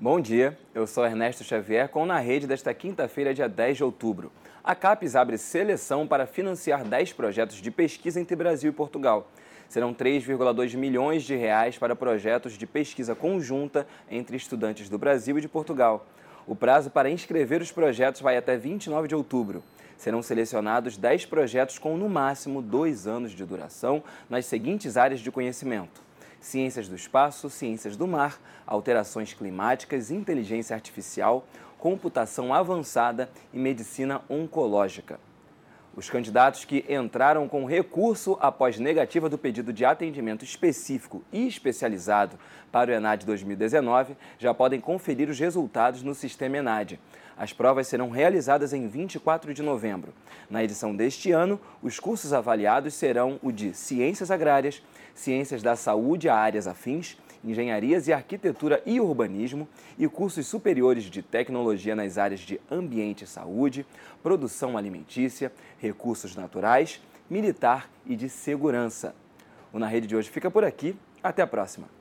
Bom dia, eu sou Ernesto Xavier com Na Rede desta quinta-feira, dia 10 de outubro. A CAPES abre seleção para financiar 10 projetos de pesquisa entre Brasil e Portugal. Serão 3,2 milhões de reais para projetos de pesquisa conjunta entre estudantes do Brasil e de Portugal. O prazo para inscrever os projetos vai até 29 de outubro. Serão selecionados 10 projetos com, no máximo, dois anos de duração nas seguintes áreas de conhecimento: ciências do espaço, ciências do mar, alterações climáticas, inteligência artificial, computação avançada e medicina oncológica. Os candidatos que entraram com recurso após negativa do pedido de atendimento específico e especializado para o ENAD 2019 já podem conferir os resultados no sistema ENAD. As provas serão realizadas em 24 de novembro. Na edição deste ano, os cursos avaliados serão o de Ciências Agrárias, Ciências da Saúde a áreas afins, engenharias e arquitetura e urbanismo e cursos superiores de tecnologia nas áreas de ambiente e saúde, produção alimentícia, recursos naturais, militar e de segurança. O Na Rede de hoje fica por aqui. Até a próxima.